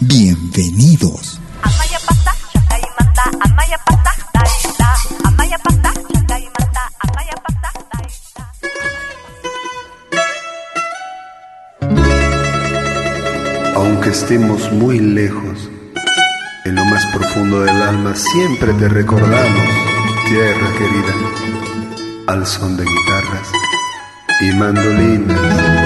Bienvenidos. Aunque estemos muy lejos, en lo más profundo del alma siempre te recordamos, tierra querida, al son de guitarras y mandolinas.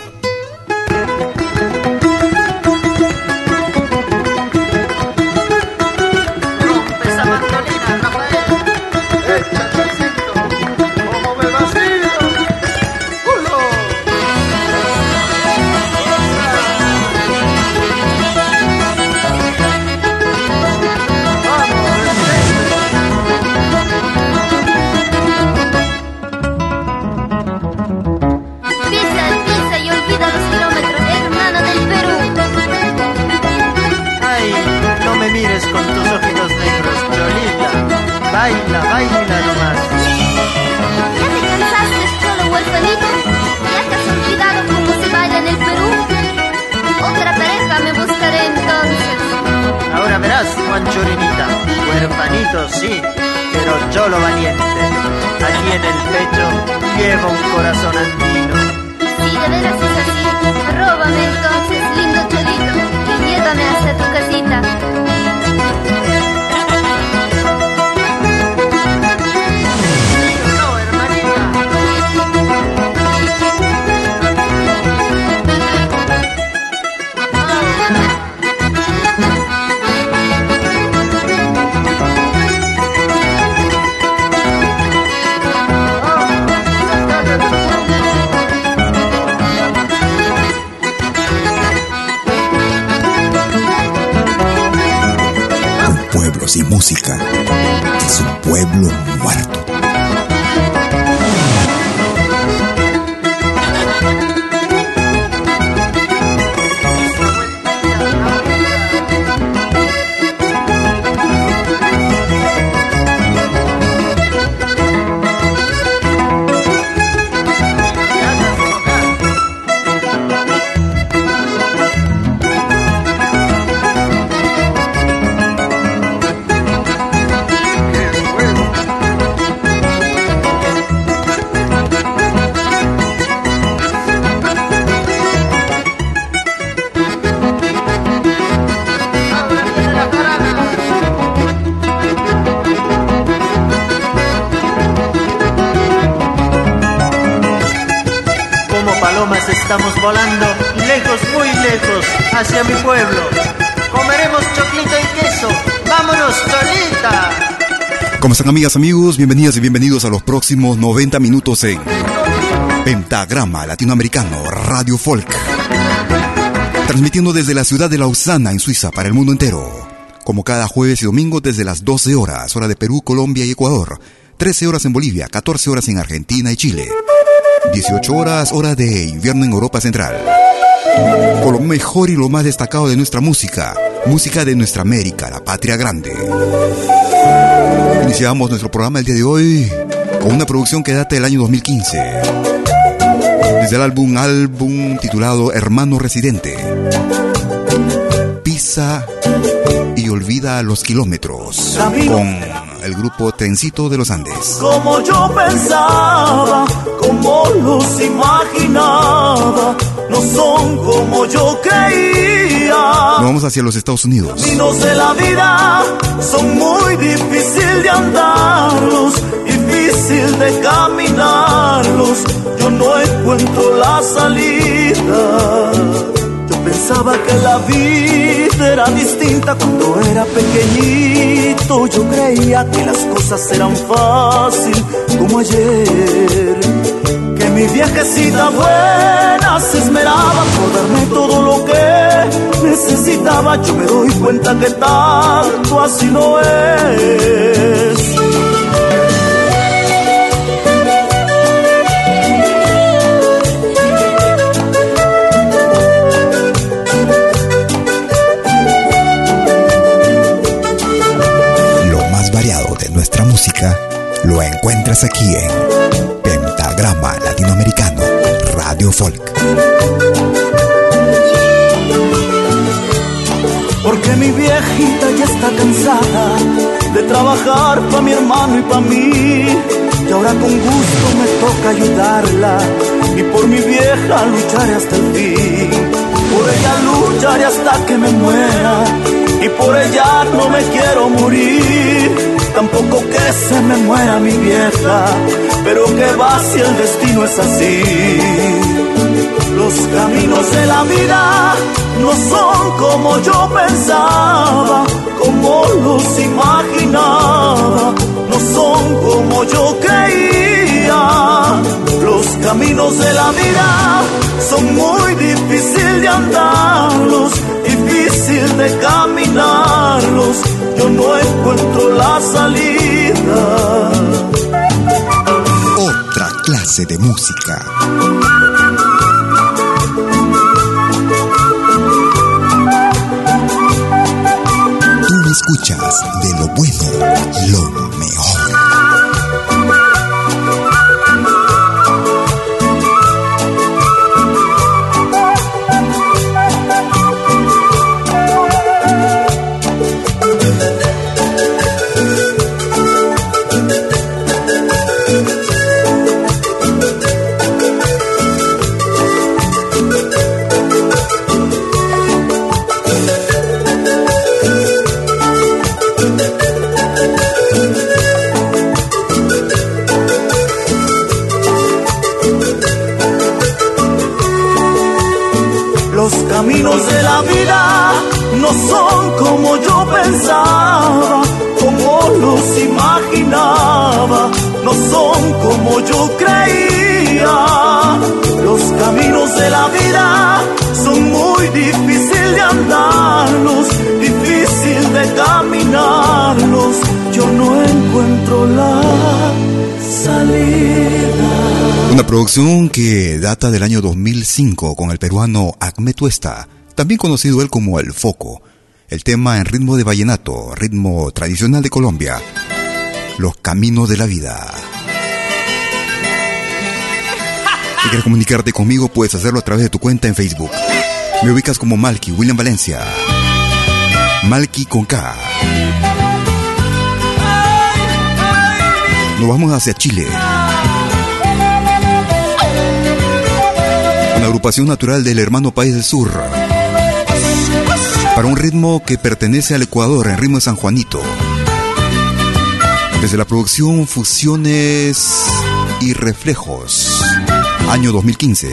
Juan Chorinita. Huerfanito, sí, pero cholo valiente. Aquí en el pecho llevo un corazón andino. Si de veras es así, róbame entonces, lindo cholito, y llévame hasta tu casita. Pueblo muerto. Volando, lejos, muy lejos, hacia mi pueblo. Comeremos choclito y queso. ¡Vámonos, Cholita! ¿Cómo están amigas, amigos? Bienvenidas y bienvenidos a los próximos 90 minutos en Pentagrama Latinoamericano Radio Folk. Transmitiendo desde la ciudad de Lausana, en Suiza, para el mundo entero. Como cada jueves y domingo desde las 12 horas, hora de Perú, Colombia y Ecuador. 13 horas en Bolivia, 14 horas en Argentina y Chile. 18 horas, hora de invierno en Europa Central. Con lo mejor y lo más destacado de nuestra música, música de nuestra América, la patria grande. Iniciamos nuestro programa el día de hoy con una producción que data del año 2015. Desde el álbum, álbum titulado Hermano Residente. Pisa y olvida los kilómetros. Con el grupo Trencito de los Andes. Como yo pensaba, como los imaginaba, no son como yo creía. Nos vamos hacia los Estados Unidos. Caminos de la vida son muy difícil de andarlos, difícil de caminarlos. Yo no encuentro la salida. Pensaba que la vida era distinta cuando era pequeñito. Yo creía que las cosas eran fácil como ayer. Que mi viejecita buena se esmeraba por darme todo lo que necesitaba. Yo me doy cuenta que tanto así no es. Nuestra música lo encuentras aquí en Pentagrama Latinoamericano Radio Folk. Porque mi viejita ya está cansada de trabajar pa' mi hermano y pa' mí. Y ahora con gusto me toca ayudarla. Y por mi vieja lucharé hasta el fin. Por ella lucharé hasta que me muera. Y por ella no me quiero morir. Tampoco que se me muera mi vieja. Pero que va si el destino es así. Los caminos de la vida no son como yo pensaba, como los imaginaba, no son como yo creía. Los caminos de la vida son muy difícil de andarlos, difícil de caminarlos. Yo no encuentro la salida. Otra clase de música. Tú me escuchas de lo bueno, lo no son como yo creía. Los caminos de la vida son muy difícil de andarlos, difícil de caminarlos. Yo no encuentro la salida. Una producción que data del año 2005 con el peruano Acme Tuesta, también conocido él como El Foco. El tema en ritmo de vallenato, ritmo tradicional de Colombia. Los caminos de la vida. Si quieres comunicarte conmigo, puedes hacerlo a través de tu cuenta en Facebook. Me ubicas como Malky, William Valencia. Malky con K. Nos vamos hacia Chile. Una agrupación natural del hermano país del sur. Para un ritmo que pertenece al Ecuador, en ritmo de San Juanito. Desde la producción Fusiones y Reflejos, año 2015.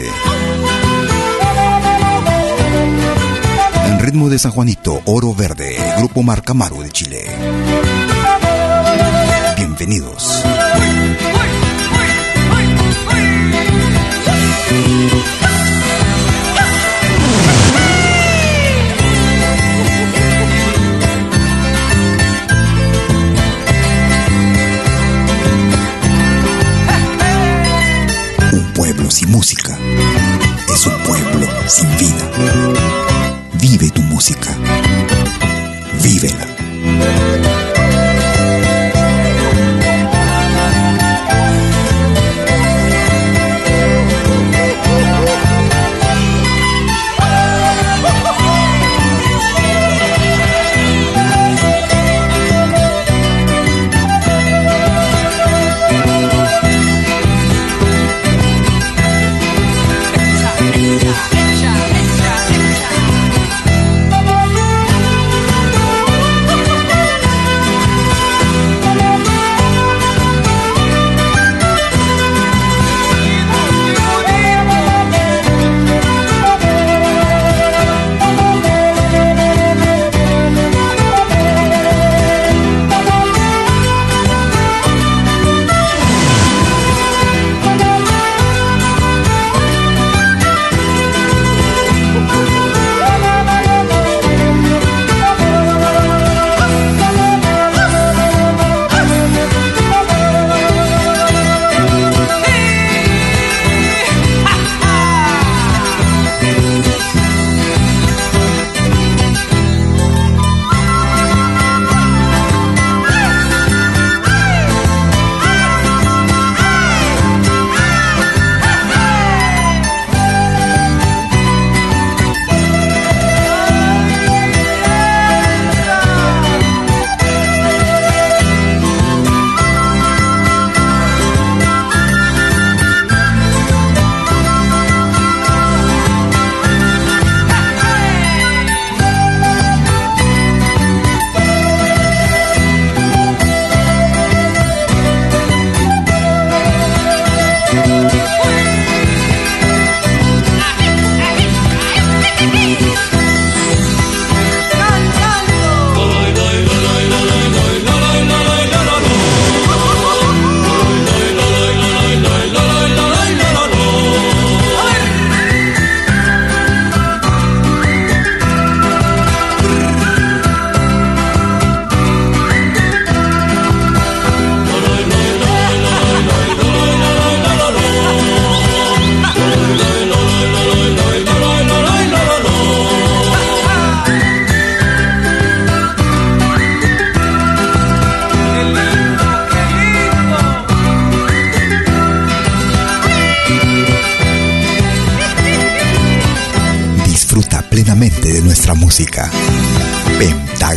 En ritmo de San Juanito, Oro Verde, Grupo Marcamaru de Chile. Bienvenidos. Es un pueblo sin vida. Vive tu música. Vívela.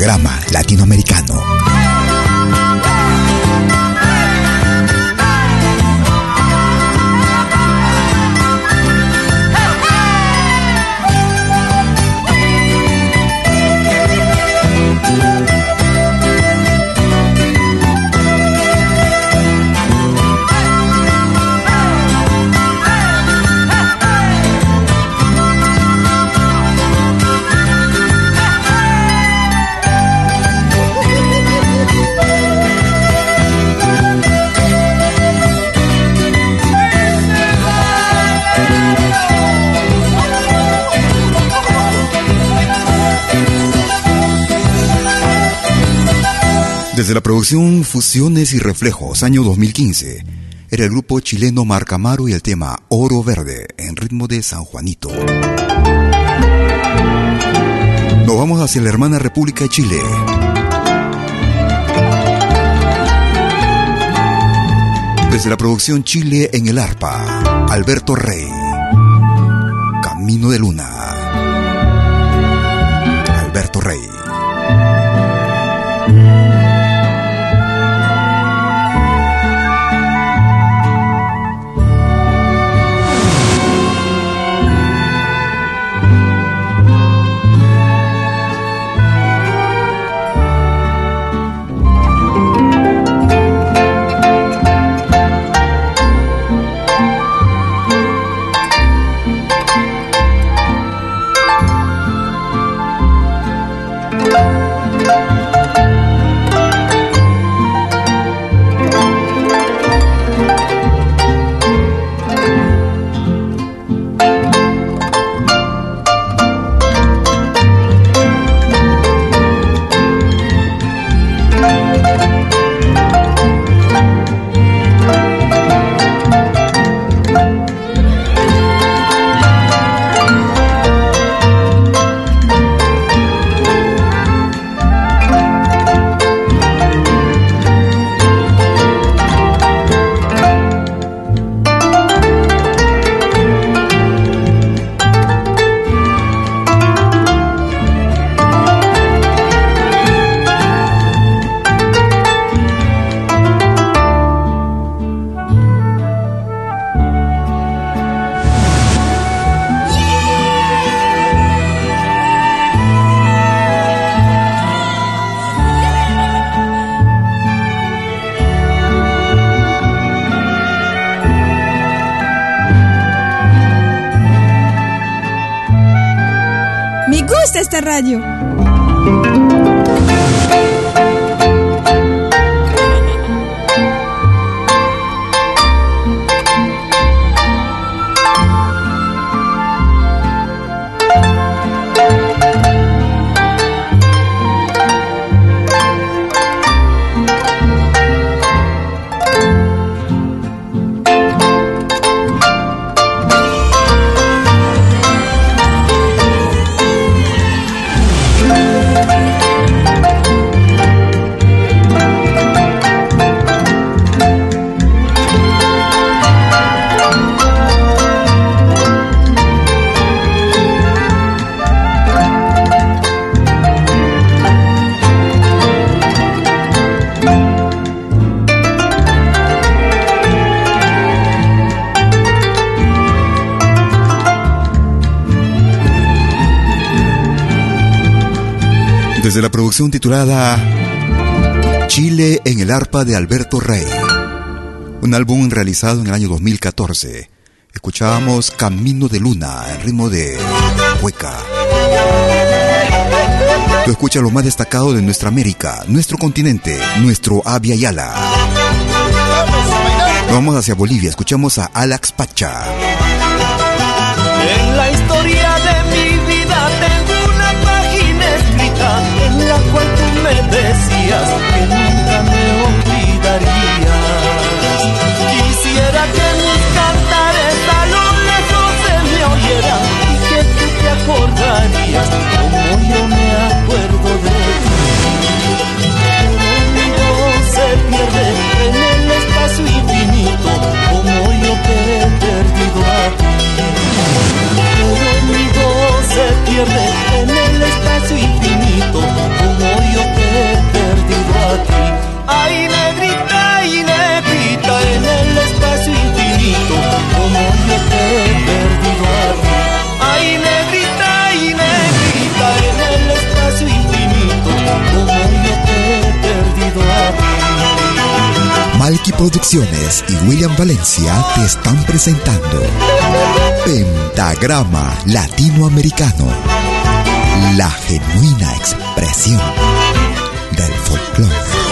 Pentagrama producción Fusiones y Reflejos, año 2015, era el grupo chileno Marcamaro y el tema Oro Verde, en ritmo de San Juanito. Nos vamos hacia la hermana República de Chile. Desde la producción Chile en el arpa, Alberto Rey, Camino de Luna. Producción titulada Chile en el arpa de Alberto Rey, un álbum realizado en el año 2014, escuchábamos Camino de Luna en ritmo de hueca. Tú escuchas lo más destacado de nuestra América, nuestro continente, nuestro Avia Yala. Vamos hacia Bolivia, escuchamos a Alex Pacha. Decías que nunca me olvidarías. Quisiera que mis cantares a lo lejos se me oyeran y que tú te acordarías como yo me acuerdo de ti. Voz se pierde en el espacio infinito como yo te he perdido a ti. Voz se pierde en el espacio infinito Ay, negrita, ay, negrita, en el espacio infinito como yo te he perdido a ti. Ay, negrita, ay, negrita, en el espacio infinito como yo te he perdido. Malky Producciones y William Valencia te están presentando Pentagrama Latinoamericano, la genuina expresión del folclore.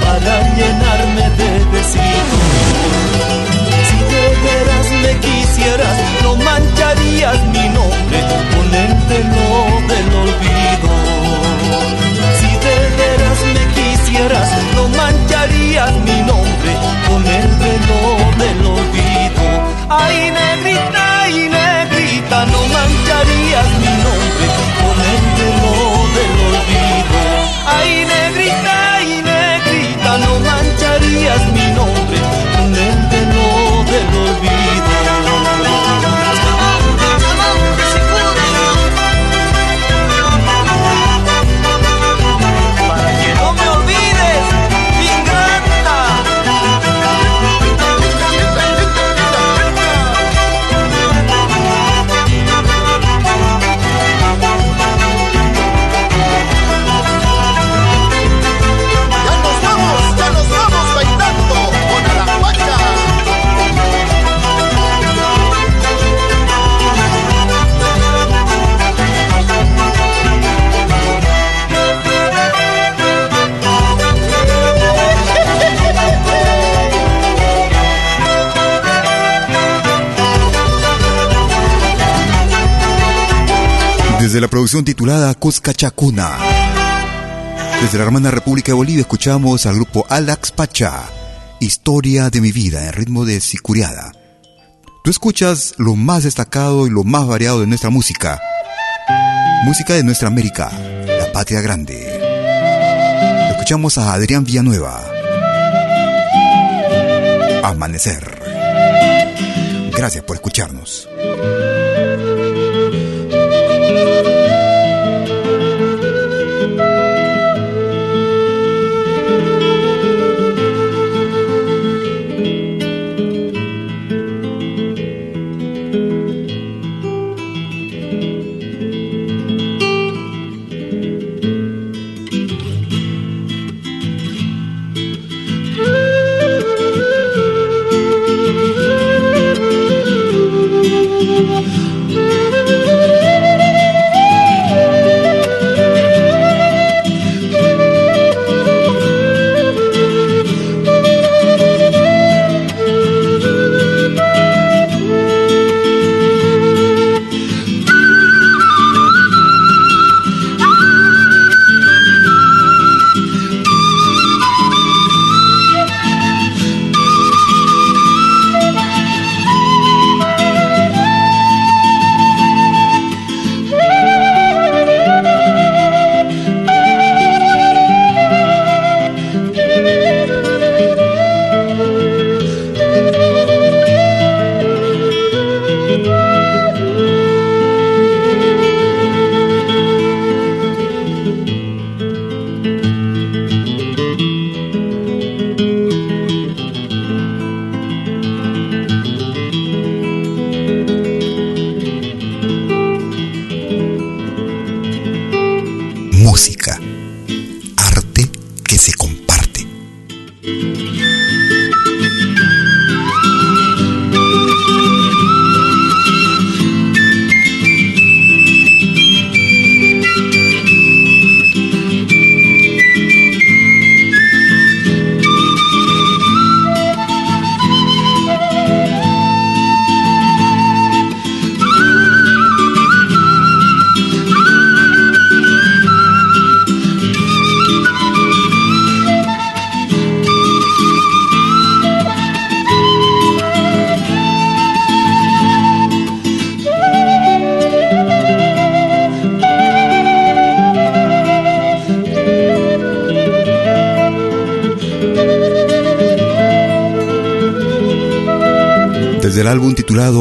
Para llenarme de. Si de veras me quisieras, no mancharías mi nombre con del olvido. Si de veras me quisieras, no mancharías mi nombre Cambiarías mi nombre con el por del olvido. Ay, negrita, ay, negrita, no mancharías Producción titulada Cusca Chacuna. Desde la hermana República de Bolivia escuchamos al grupo Alax Pacha, Historia de mi vida en ritmo de sicuriada. Tú escuchas lo más destacado y lo más variado de nuestra música. Música de nuestra América, la patria grande. Escuchamos a Adrián Villanueva. Amanecer. Gracias por escucharnos.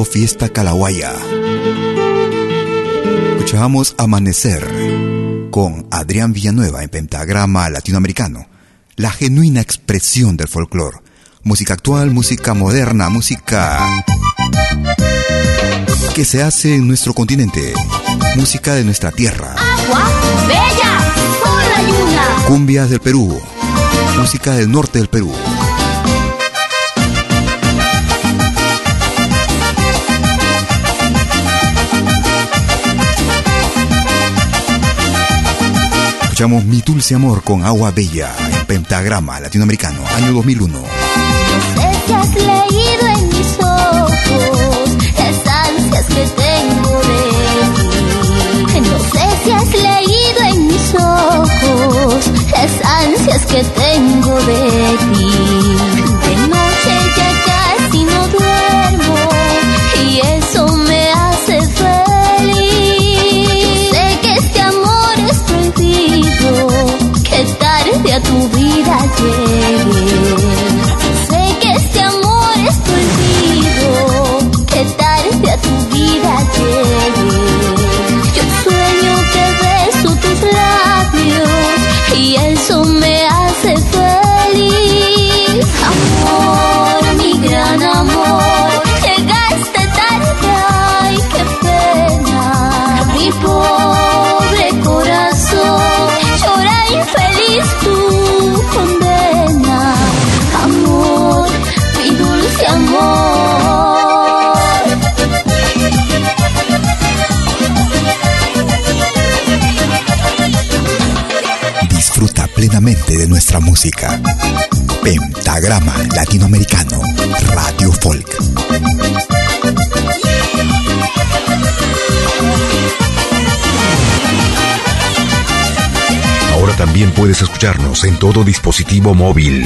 Fiesta Calahuaya. Escuchábamos Amanecer con Adrián Villanueva en pentagrama latinoamericano, la genuina expresión del folclore. Música actual, música moderna, música que se hace en nuestro continente, música de nuestra tierra. Agua bella, Cumbias del Perú, música del norte del Perú. Escuchamos Mi Dulce Amor con Agua Bella en Pentagrama Latinoamericano, año 2001. No sé si has leído en mis ojos las ansias que tengo de ti. No sé si has leído en mis ojos las ansias que tengo de ti. Tu vida llegue. de nuestra música. Pentagrama Latinoamericano, Radio Folk. Ahora también puedes escucharnos en todo dispositivo móvil.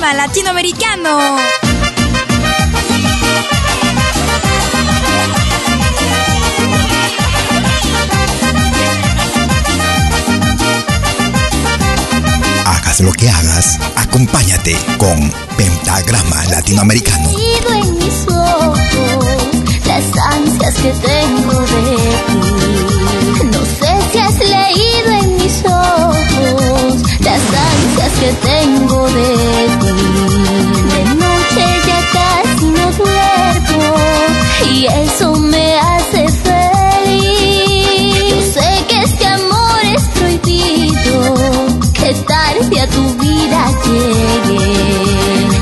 Latinoamericano. Hagas lo que hagas, acompáñate con Pentagrama Latinoamericano. Leído en mis ojos las ansias que tengo de ti. No sé si has leído en mis ojos las ansias que tengo de ti. De noche ya casi no duermo y eso me hace feliz. Yo sé que este amor es prohibido, que tarde a tu vida llegue.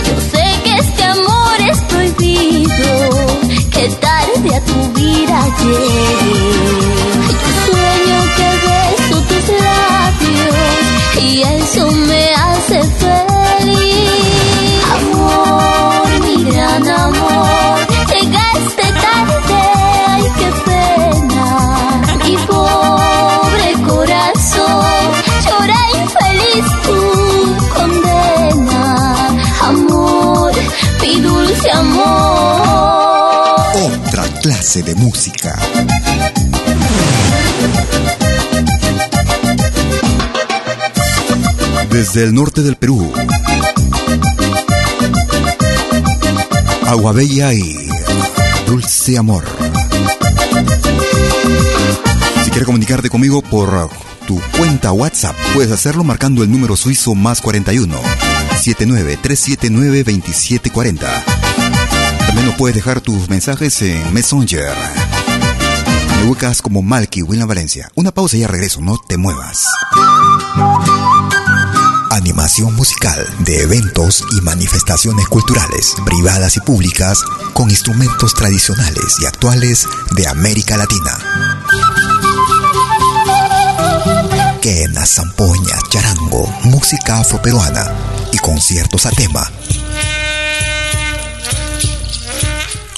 Yo sé que este amor es prohibido, que tarde a tu vida llegue. De música. Desde el norte del Perú. Agua Bella y Dulce Amor. Si quieres comunicarte conmigo por tu cuenta WhatsApp, puedes hacerlo marcando el número suizo más 41 79 379 2740. También puedes dejar tus mensajes en Messenger. Me ubicas como Malky William Valencia. Una pausa y ya regreso, no te muevas. Animación musical de eventos y manifestaciones culturales, privadas y públicas, con instrumentos tradicionales y actuales de América Latina. Quena, zampoña, charango, música afroperuana y conciertos a tema.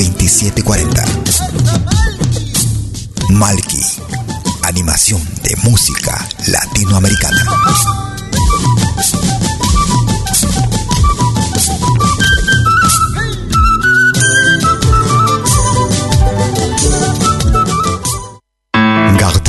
2740. Malki, animación de música latinoamericana.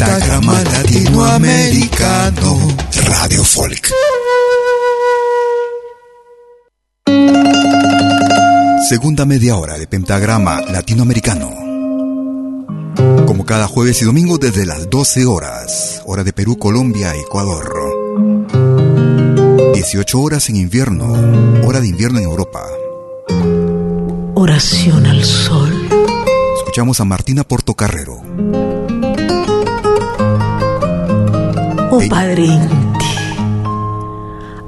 Pentagrama Latinoamericano Radio Folk. Segunda media hora de Pentagrama Latinoamericano. Como cada jueves y domingo desde las 12 horas, hora de Perú, Colombia, Ecuador. 18 horas en invierno, hora de invierno en Europa. Oración al sol. Escuchamos a Martina Portocarrero. Padre Inti,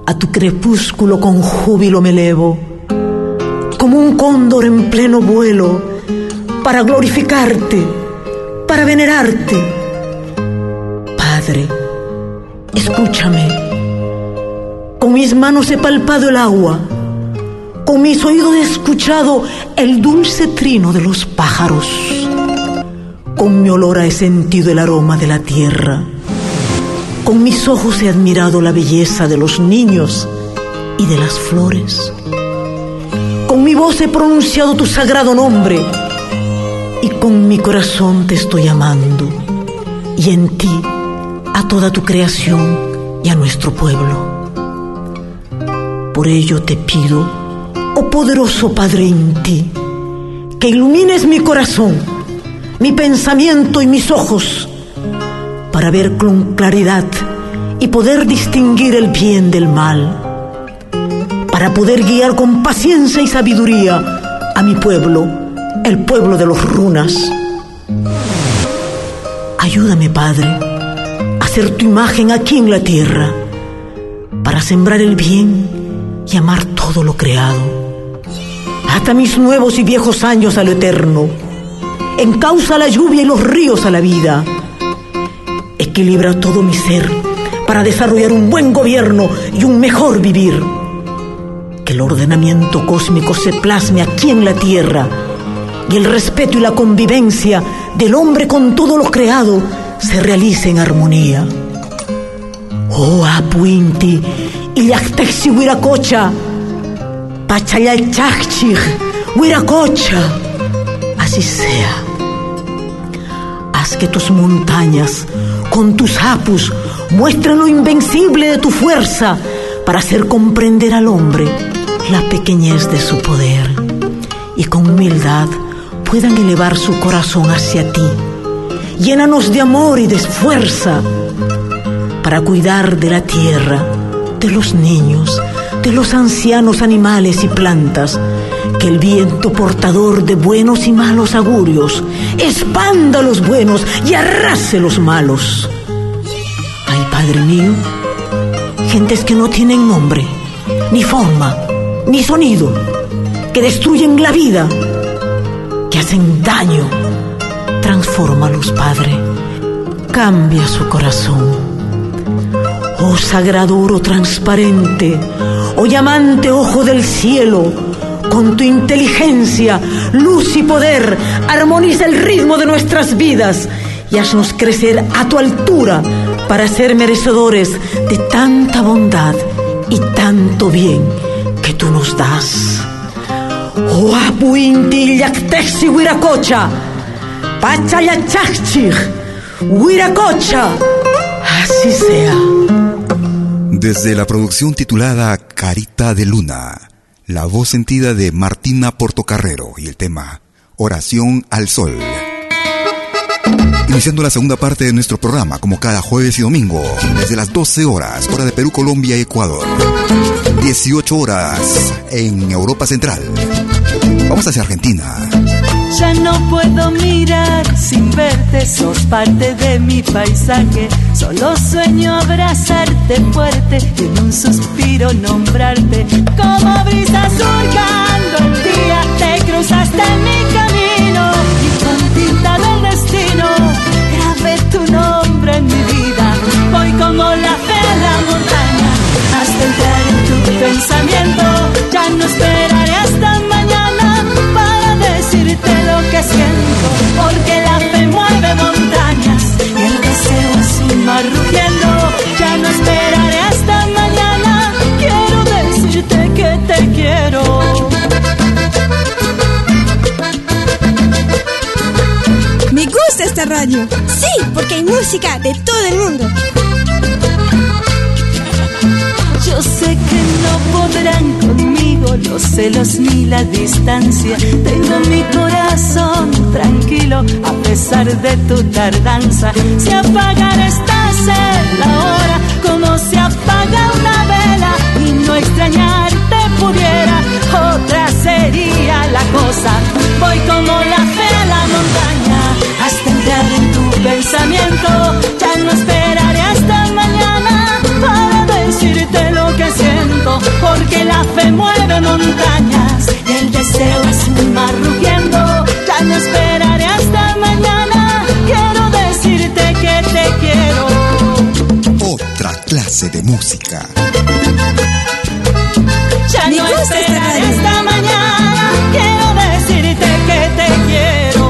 a tu crepúsculo con júbilo me elevo, como un cóndor en pleno vuelo, para glorificarte, para venerarte. Padre, escúchame. Con mis manos he palpado el agua, con mis oídos he escuchado el dulce trino de los pájaros, con mi olor he sentido el aroma de la tierra. Con mis ojos he admirado la belleza de los niños y de las flores. Con mi voz he pronunciado tu sagrado nombre y con mi corazón te estoy amando y en ti a toda tu creación y a nuestro pueblo. Por ello te pido, oh poderoso Padre Inti, que ilumines mi corazón, mi pensamiento y mis ojos para ver con claridad y poder distinguir el bien del mal, para poder guiar con paciencia y sabiduría a mi pueblo, el pueblo de los runas. Ayúdame, Padre, a hacer tu imagen aquí en la tierra, para sembrar el bien y amar todo lo creado, hasta mis nuevos y viejos años a lo eterno, en causa la lluvia y los ríos a la vida equilibra todo mi ser para desarrollar un buen gobierno y un mejor vivir. Que el ordenamiento cósmico se plasme aquí en la tierra y el respeto y la convivencia del hombre con todo lo creado se realice en armonía. Oh Apuinti y Yachtexi Huiracocha, Pachayalchachich, Huiracocha, así sea. Haz que tus montañas con tus apus, muestra lo invencible de tu fuerza para hacer comprender al hombre la pequeñez de su poder. Y con humildad puedan elevar su corazón hacia ti. Llénanos de amor y de fuerza para cuidar de la tierra, de los niños, de los ancianos animales y plantas, que el viento portador de buenos y malos augurios expanda los buenos y arrase los malos. Ay, Padre mío, gentes que no tienen nombre, ni forma, ni sonido, que destruyen la vida, que hacen daño. Transfórmalos, Padre. Cambia su corazón. Oh sagrado oro transparente, oh llamante ojo del cielo, con tu inteligencia, luz y poder, armoniza el ritmo de nuestras vidas y haznos crecer a tu altura para ser merecedores de tanta bondad y tanto bien que tú nos das. Oh apuinti yaktexi huiracocha, pachayachachich, huiracocha, así sea. Desde la producción titulada Carita de Luna, la voz sentida de Martina Portocarrero y el tema Oración al Sol. Iniciando la segunda parte de nuestro programa, como cada jueves y domingo, desde las 12 horas, hora de Perú, Colombia y Ecuador. 18 horas en Europa Central. Vamos hacia Argentina. Ya no puedo mirar sin verte, sos parte de mi paisaje. Solo sueño abrazarte fuerte y en un suspiro nombrarte. Como brisa surcando el día, te cruzaste en mi camino y con tinta del destino grabé tu nombre en mi vida. Voy como la fe a la montaña hasta entrar en tu pensamiento. Ya no esperaré hasta mañana para decirte lo que siento, porque la fe mueve montañas rugiendo. Ya no esperaré hasta mañana, quiero decirte que te quiero. Me gusta esta radio. Sí, porque hay música de todo el mundo. Yo sé que no podrán conmigo los celos ni la distancia. Tengo mi corazón tranquilo a pesar de tu tardanza. Si apagar estás en la hora, como se apaga una vela y no extrañarte pudiera, otra sería la cosa. Voy como la fe a la montaña hasta entrar en tu pensamiento. Ya no esperaré hasta mañana para decirte lo que siento, porque la fe mueve montañas y el deseo es un mar clase de música. Ya no esta esperaré hasta mañana, quiero decirte que te quiero.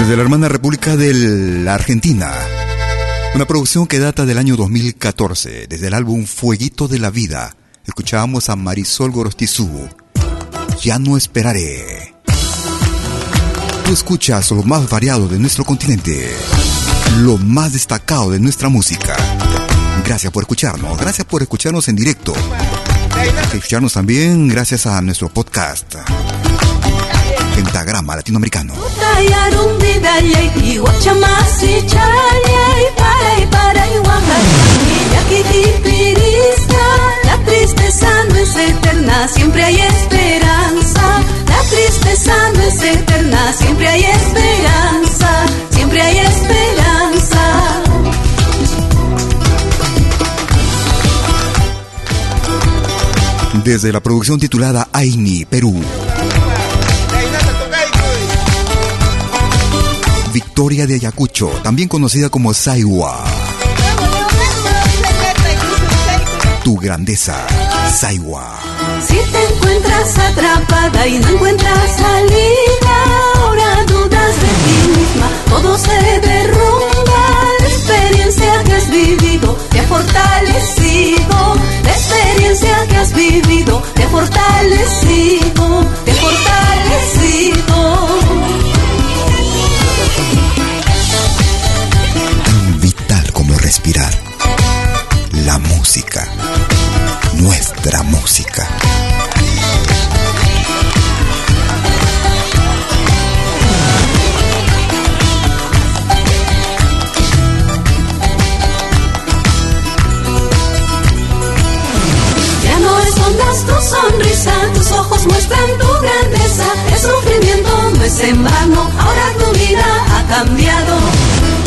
Desde la hermana República de la Argentina. Una producción que data del año 2014, desde el álbum Fueguito de la Vida. Escuchábamos a Marisol Gorostizú. Ya no esperaré. Tú escuchas lo más variado de nuestro continente, lo más destacado de nuestra música. Gracias por escucharnos, gracias por escucharnos en directo. Escucharnos también gracias a nuestro podcast. Pentagrama Latinoamericano. La tristeza no es eterna, siempre hay esperanza. La tristeza no es eterna, siempre hay esperanza. Siempre hay esperanza. Desde la producción titulada Aini, Perú. Victoria de Ayacucho, también conocida como Saiwa. Tu grandeza, Saiwa. Si te encuentras atrapada y no encuentras salida, ahora dudas de ti misma, todo se derrumba. Experiencia que has vivido te ha fortalecido. La experiencia que has vivido te ha fortalecido, te ha fortalecido. Tan vital como respirar. La música. Nuestra música. Es en vano, ahora tu vida ha cambiado.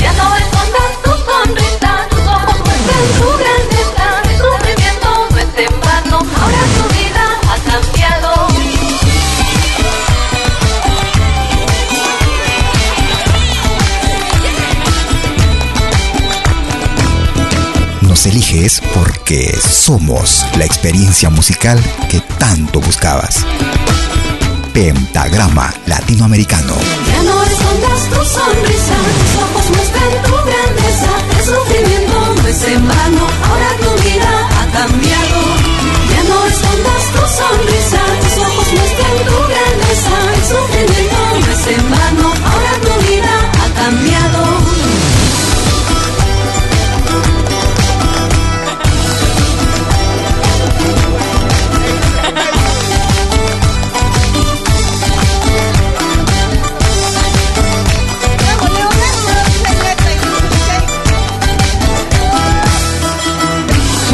Ya no escondas tu sonrisa, tus ojos muestran tu grandeza. Sufrimiento no es en vano, ahora tu vida ha cambiado. Nos eliges porque somos la experiencia musical que tanto buscabas. Pentagrama Latinoamericano. Ya no escondas tu sonrisa, tus ojos muestran tu grandeza. El sufrimiento no es en vano, ahora tu vida ha cambiado. Ya no escondas tu sonrisa, tus ojos muestran tu grandeza. El sufrimiento no es en vano,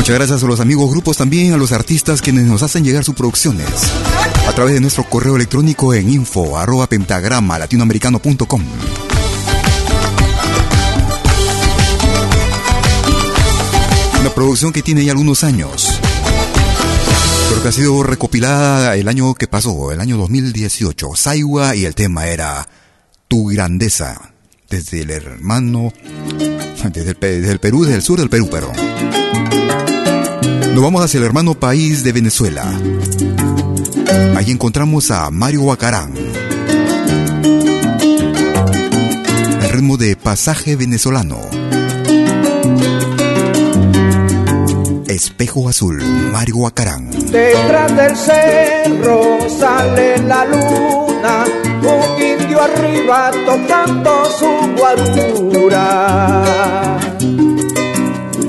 Muchas gracias a los amigos grupos también, a los artistas quienes nos hacen llegar sus producciones a través de nuestro correo electrónico en info arroba pentagrama latinoamericano.com. Una producción que tiene ya algunos años, pero que ha sido recopilada el año que pasó, el año 2018. Saiwa y el tema era Tu Grandeza, desde el hermano, desde el Perú, desde el sur del Perú, pero... Nos vamos hacia el hermano país de Venezuela. Allí encontramos a Mario Huacarán. El ritmo de pasaje venezolano. Espejo azul, Mario Huacarán. Detrás del cerro sale la luna, un indio arriba tocando su guarura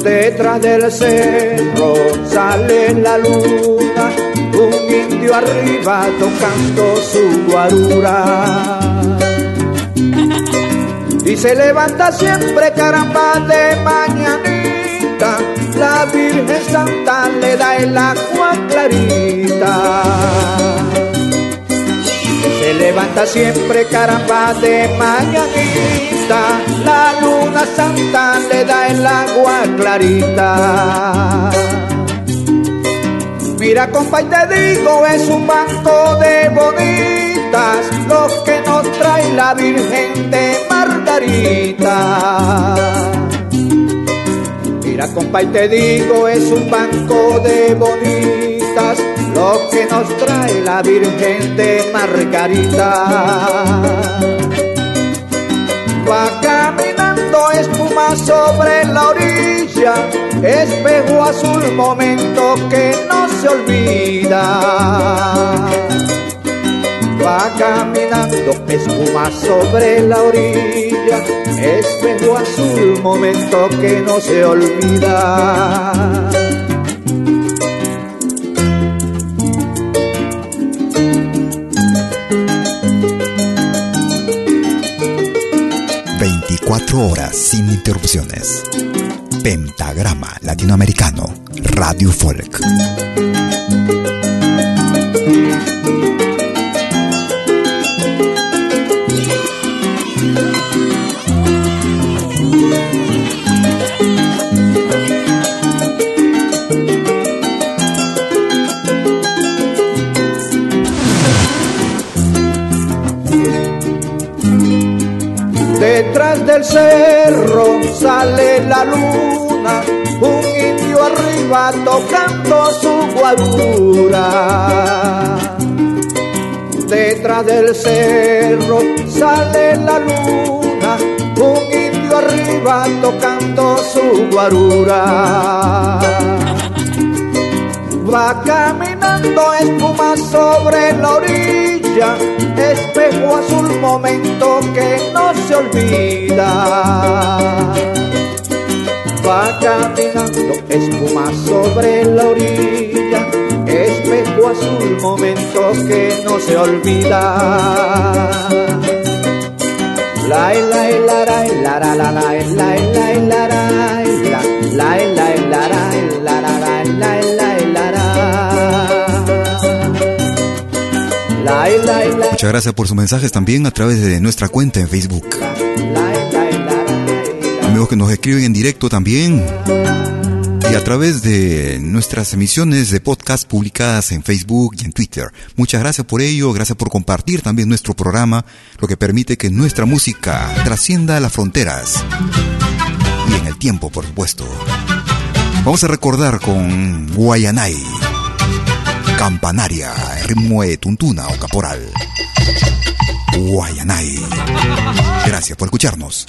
detrás del cerro sale la luna, un indio arriba tocando su guarura. Y se levanta siempre caramba de mañanita, la Virgen Santa le da el agua clarita. Se levanta siempre caramba de mañanita, la luna santa le da el agua clarita. Mira compa y te digo, es un banco de bonitas, los que nos trae la Virgen de Margarita. Mira compa y te digo, es un banco de bonitas, lo que nos trae la Virgen de Margarita. Va caminando espuma sobre la orilla, espejo azul, momento que no se olvida. Va caminando espuma sobre la orilla, espejo azul, momento que no se olvida. 24 horas sin interrupciones. Pentagrama Latinoamericano, Radio Folk. Del cerro sale la luna, un indio arriba tocando su guadura. Detrás del cerro sale la luna, un indio arriba tocando su guarura. Va caminando espuma sobre la orilla, espejo azul, momento que no se olvida. Va caminando espuma sobre la orilla, espejo azul, momento que no se olvida. La la la la la la la la la la la la la la la la la Muchas gracias por sus mensajes también a través de nuestra cuenta en Facebook. Amigos que nos escriben en directo también y a través de nuestras emisiones de podcast publicadas en Facebook y en Twitter. Muchas gracias por ello, gracias por compartir también nuestro programa, lo que permite que nuestra música trascienda las fronteras y en el tiempo, por supuesto. Vamos a recordar con Guayanay, Campanaria, ritmo de tuntuna o caporal. Guayanay. Gracias por escucharnos.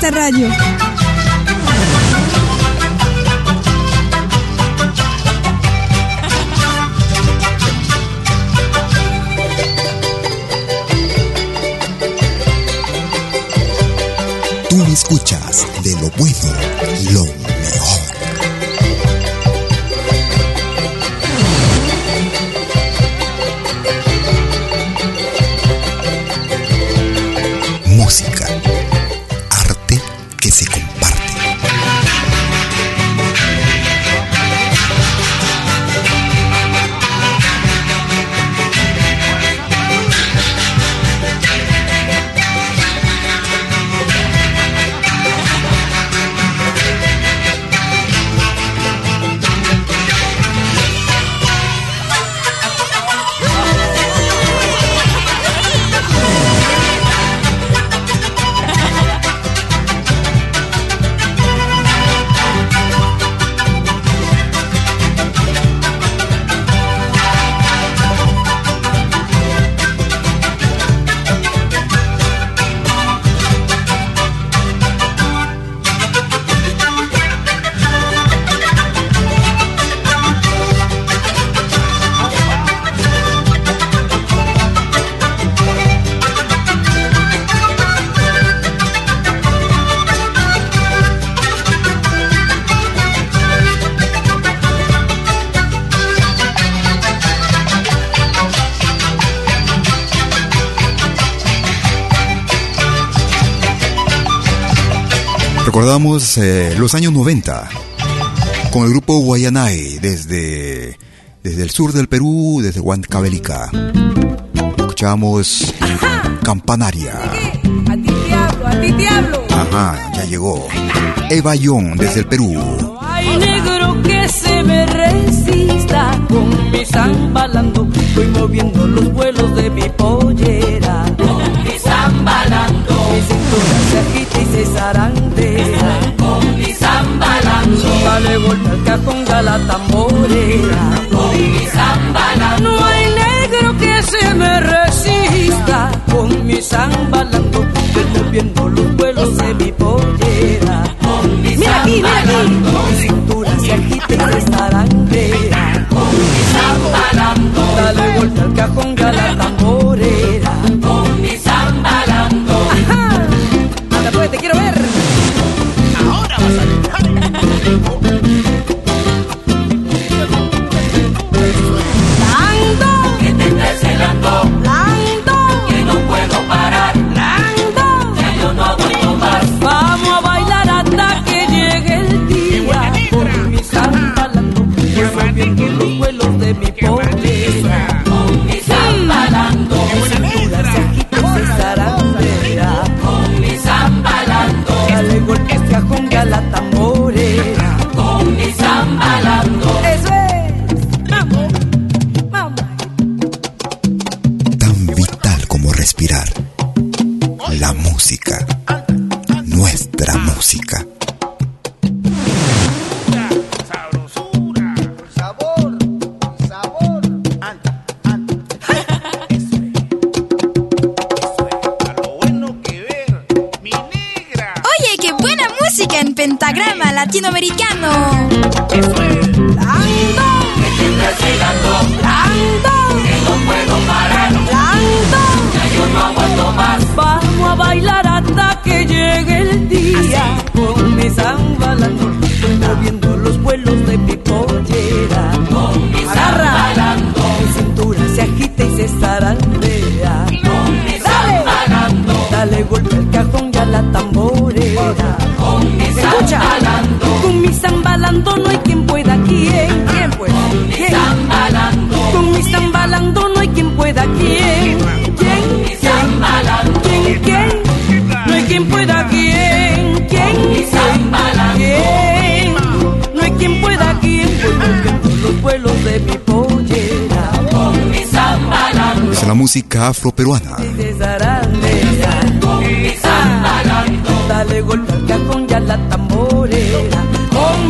Esta radio. Tú escuchas de lo bueno, lo Recordamos eh, los años 90 con el grupo Guayanay desde, desde el sur del Perú, desde Huancavelica. Escuchamos Campanaria. A ti te hablo, a ti te hablo. Ajá, ya llegó. Eva Young desde el Perú. No hay negro que se me resista con mi zambalando. Voy moviendo los vuelos de mi pollera. Con mi zambalando. Mi cintura se agita y se zarandea. Con mi zambalando. Dale vuelta al cajón a la tamborera. Con mi zambalando. No hay negro que se me resista con mi zambalando. Voy moviendo los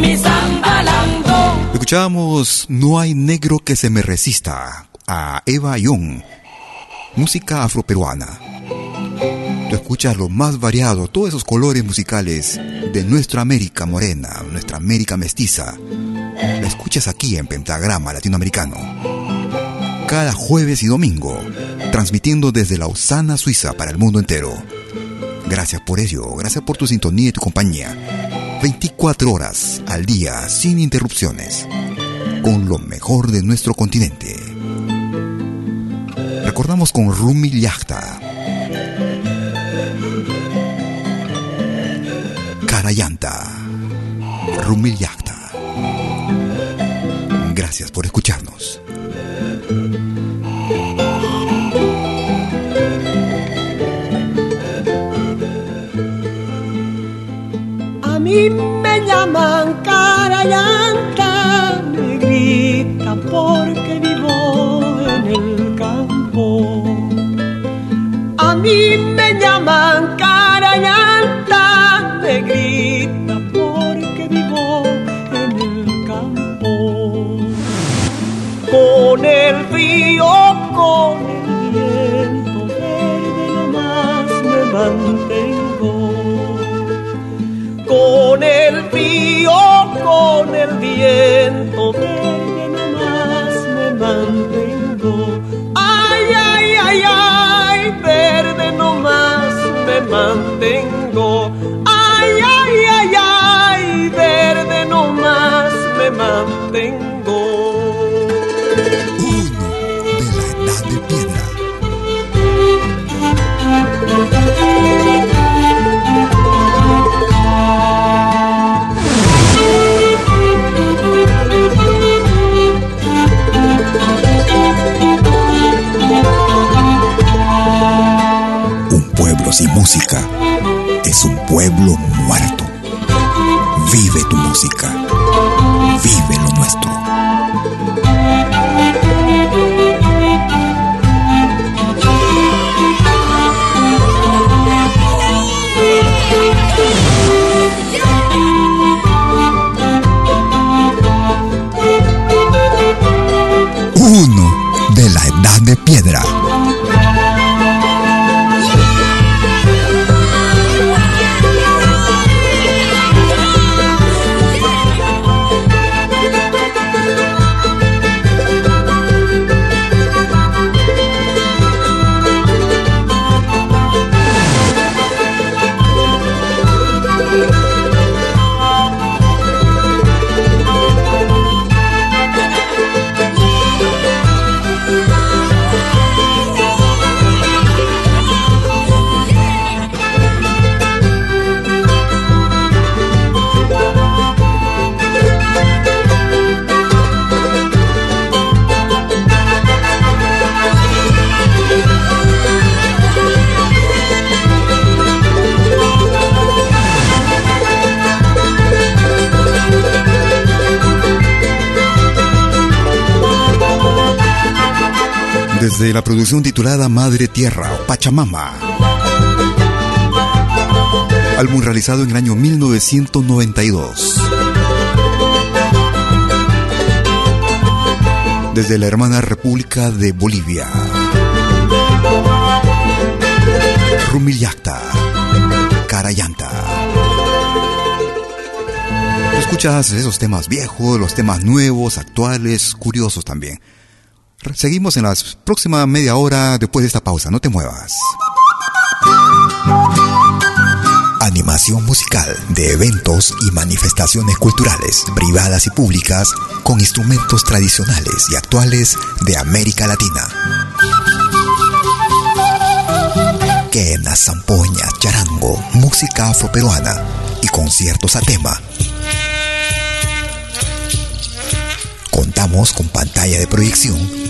mi zambalando. Escuchábamos No hay negro que se me resista a Eva Young. Música afroperuana. Tú escuchas lo más variado, todos esos colores musicales de nuestra América morena, nuestra América mestiza. La escuchas aquí en Pentagrama Latinoamericano. Cada jueves y domingo, transmitiendo desde Lausana, Suiza, para el mundo entero. Gracias por ello, gracias por tu sintonía y tu compañía. 24 horas al día sin interrupciones, con lo mejor de nuestro continente. Recordamos con Rumi Yachta. Carayanta. Rumi Yachta. Gracias por escucharnos. A mí me llaman carayanta, me gritan porque vivo en el campo. A mí me llaman carayanta, me gritan con el viento verde nomás me mantengo con el frío, con el viento verde nomás me mantengo. Ay, ay, ay, ay, verde nomás me mantengo. Ay, ay, ay, ay, verde nomás me mantengo. Es un pueblo muerto. Vive tu música. Vive lo nuestro. Desde la producción titulada Madre Tierra o Pachamama. Álbum realizado en el año 1992. Desde la hermana República de Bolivia. Rumillacta. Carayanta. escuchas esos temas viejos, los temas nuevos, actuales, curiosos también. Seguimos en la próxima media hora después de esta pausa, no te muevas. Animación musical de eventos y manifestaciones culturales, privadas y públicas, con instrumentos tradicionales y actuales de América Latina. Quenas, zampoñas, charango, música afroperuana y conciertos a tema Contamos con pantalla de proyección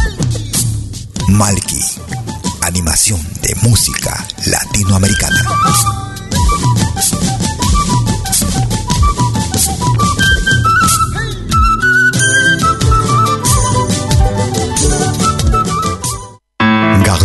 Malky, animación de música latinoamericana.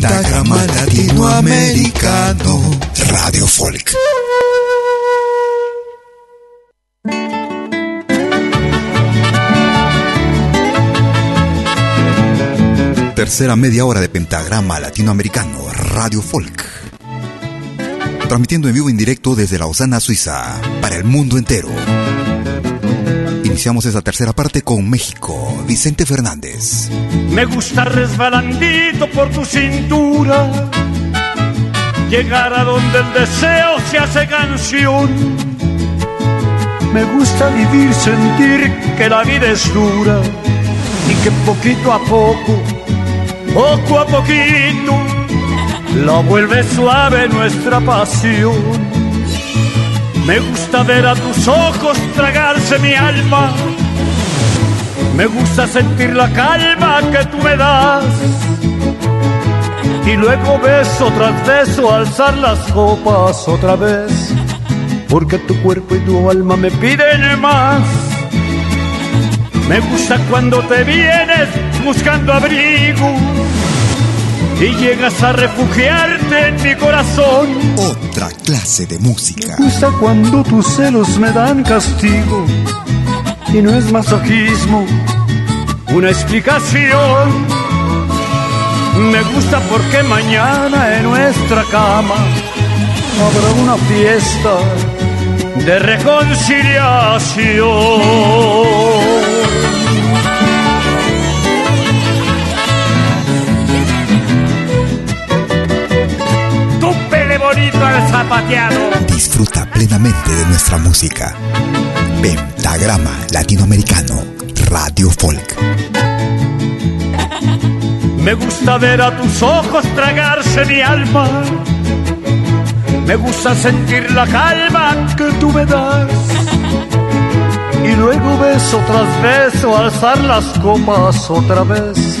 Pentagrama Latinoamericano Radio Folk. Tercera media hora de Pentagrama Latinoamericano Radio Folk. Transmitiendo en vivo en directo desde Lausana, Suiza, para el mundo entero. Iniciamos esta tercera parte con México, Vicente Fernández. Me gusta resbalandito por tu cintura, llegar a donde el deseo se hace canción. Me gusta vivir, sentir que la vida es dura y que poquito a poco poco a poquito la vuelve suave nuestra pasión. Me gusta ver a tus ojos tragarse mi alma. Me gusta sentir la calma que tú me das. Y luego beso tras beso alzar las copas otra vez. Porque tu cuerpo y tu alma me piden más. Me gusta cuando te vienes buscando abrigo y llegas a refugiarte en mi corazón. Otra clase de música. Me gusta cuando tus celos me dan castigo y no es masoquismo, una explicación. Me gusta porque mañana en nuestra cama habrá una fiesta de reconciliación. Bonito zapateado. Disfruta plenamente de nuestra música. Pentagrama Latinoamericano Radio Folk. Me gusta ver a tus ojos tragarse mi alma. Me gusta sentir la calma que tú me das. Y luego beso tras beso alzar las copas otra vez.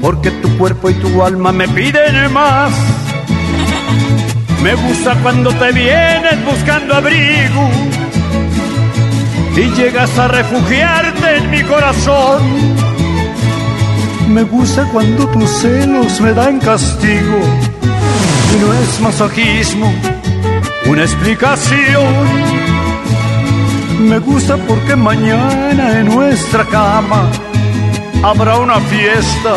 Porque tu cuerpo y tu alma me piden más. Me gusta cuando te vienes buscando abrigo y llegas a refugiarte en mi corazón. Me gusta cuando tus celos me dan castigo y no es masajismo, una explicación. Me gusta porque mañana en nuestra cama habrá una fiesta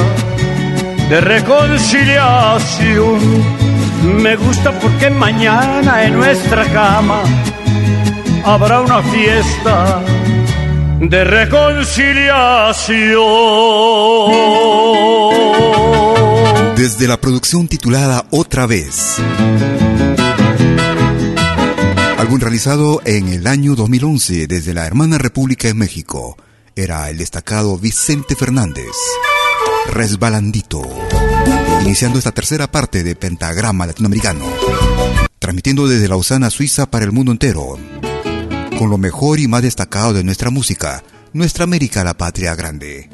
de reconciliación. Me gusta porque mañana en nuestra cama habrá una fiesta de reconciliación. Desde la producción titulada Otra vez. Álbum realizado en el año 2011 desde la hermana República de México. Era el destacado Vicente Fernández. Resbalandito iniciando esta tercera parte de Pentagrama Latinoamericano, transmitiendo desde Lausana, Suiza para el mundo entero, con lo mejor y más destacado de nuestra música, nuestra América la patria grande.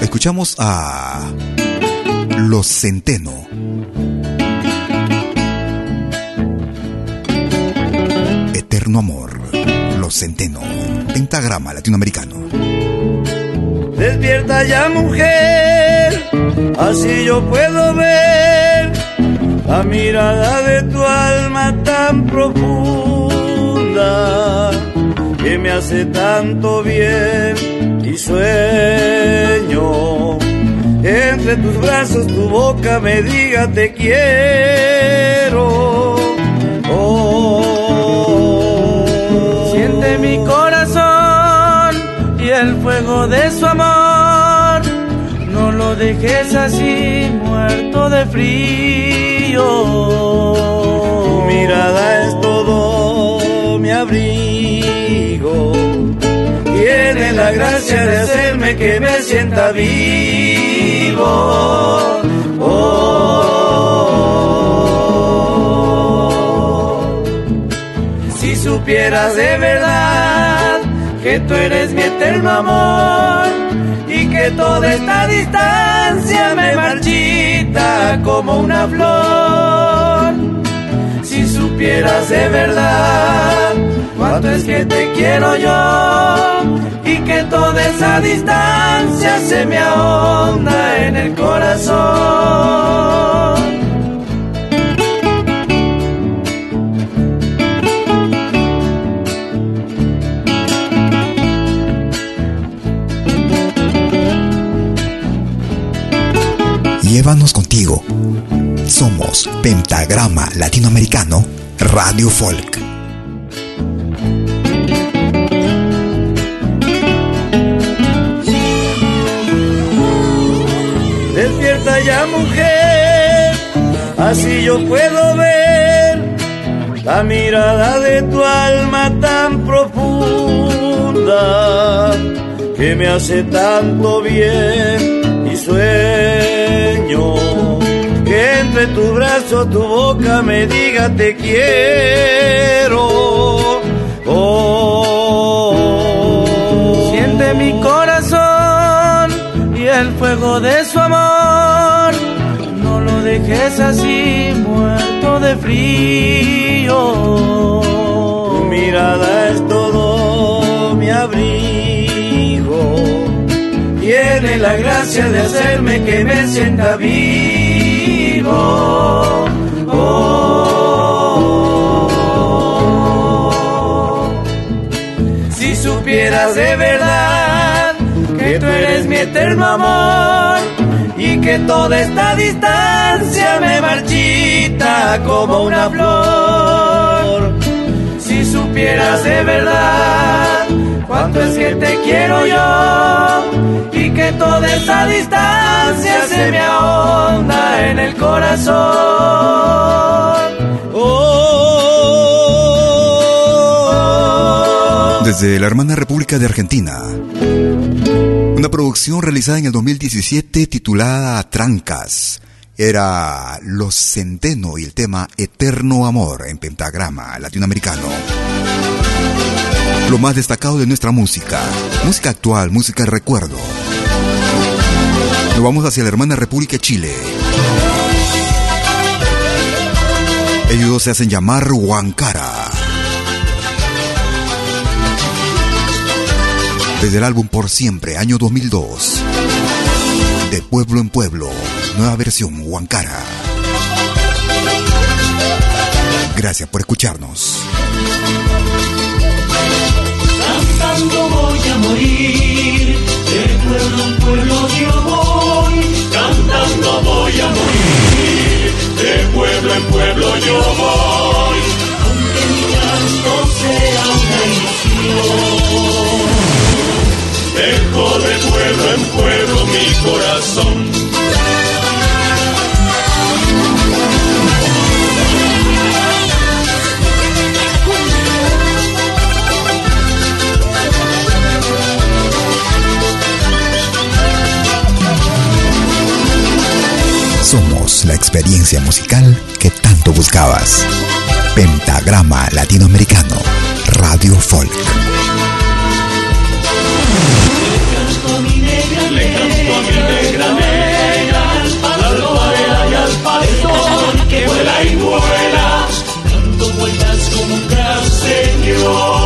Escuchamos a Los Centeno. Eterno Amor, Los Centeno. Pentagrama Latinoamericano. Despierta ya mujer, así yo puedo ver la mirada de tu alma tan profunda que me hace tanto bien y sueño. Entre tus brazos tu boca me diga te quiero. El fuego de su amor. No lo dejes así, muerto de frío. Tu mirada es todo mi abrigo. Tiene la gracia de hacerme que me sienta vivo. Oh. Si supieras de verdad que tú eres mi eterno amor y que toda esta distancia me marchita como una flor. Si supieras de verdad cuánto es que te quiero yo y que toda esa distancia se me ahonda en el corazón. Llévanos contigo. Somos Pentagrama Latinoamericano Radio Folk. Despierta ya mujer, así yo puedo ver la mirada de tu alma tan profunda que me hace tanto bien sueño que entre tu brazo tu boca me diga te quiero. Oh, siente mi corazón y el fuego de su amor. No lo dejes así muerto de frío. Tu mirada es todo mi abrigo. Tiene la gracia de hacerme que me sienta vivo. Oh. Si supieras de verdad que tú eres mi eterno amor y que toda esta distancia me marchita como una flor. Si supieras de verdad cuánto es que te quiero yo y que toda esta distancia se me ahonda en el corazón. Oh. Desde la hermana República de Argentina. Una producción realizada en el 2017 titulada Trancas. Era Los Centeno y el tema Eterno Amor en pentagrama latinoamericano. Lo más destacado de nuestra música. Música actual, música de recuerdo. Nos vamos hacia la hermana República Chile. Ellos se hacen llamar Huancara. Desde el álbum Por Siempre, año 2002. De pueblo en pueblo, nueva versión Huancara. Gracias por escucharnos. Voy a morir, de pueblo en pueblo yo voy, cantando voy a morir, de pueblo en pueblo yo voy, aunque mi canto sea una ilusión. Dejo de pueblo en pueblo mi corazón. Somos la experiencia musical que tanto buscabas. Pentagrama Latinoamericano, Radio Folk. Que vuela y vuela, vueltas como un gran señor.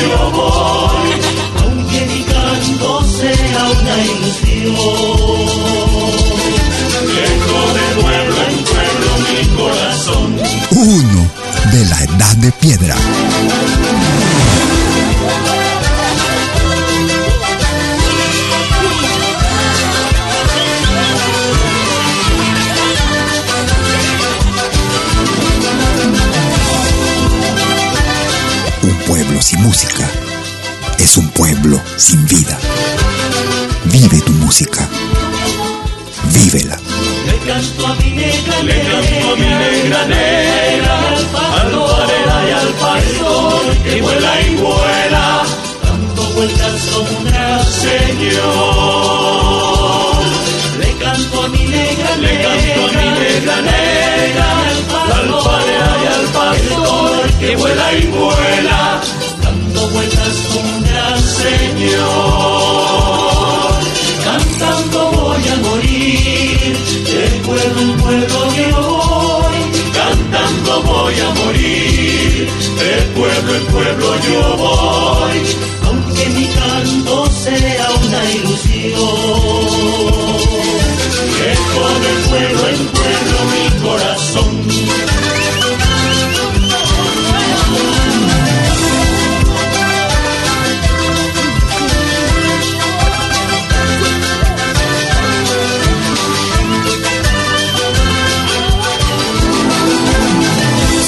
Yo voy, aunque mi canto sea una ilusión. Dejo de pueblo en pueblo mi corazón. Uno de la edad de piedra. Música es un pueblo sin vida. Vive tu música. Vívela. Le canto a mi negra le canto a mi negra negra, al farera y al pastor que vuela y vuela, dando vueltas como un gran señor. Le canto a mi negra, le canto a mi negra, negra, al alfarera y al pastor que vuela y vuela, un gran señor. Cantando voy a morir, de pueblo en pueblo yo voy, cantando voy a morir, de pueblo en pueblo yo voy, aunque mi canto sea una ilusión.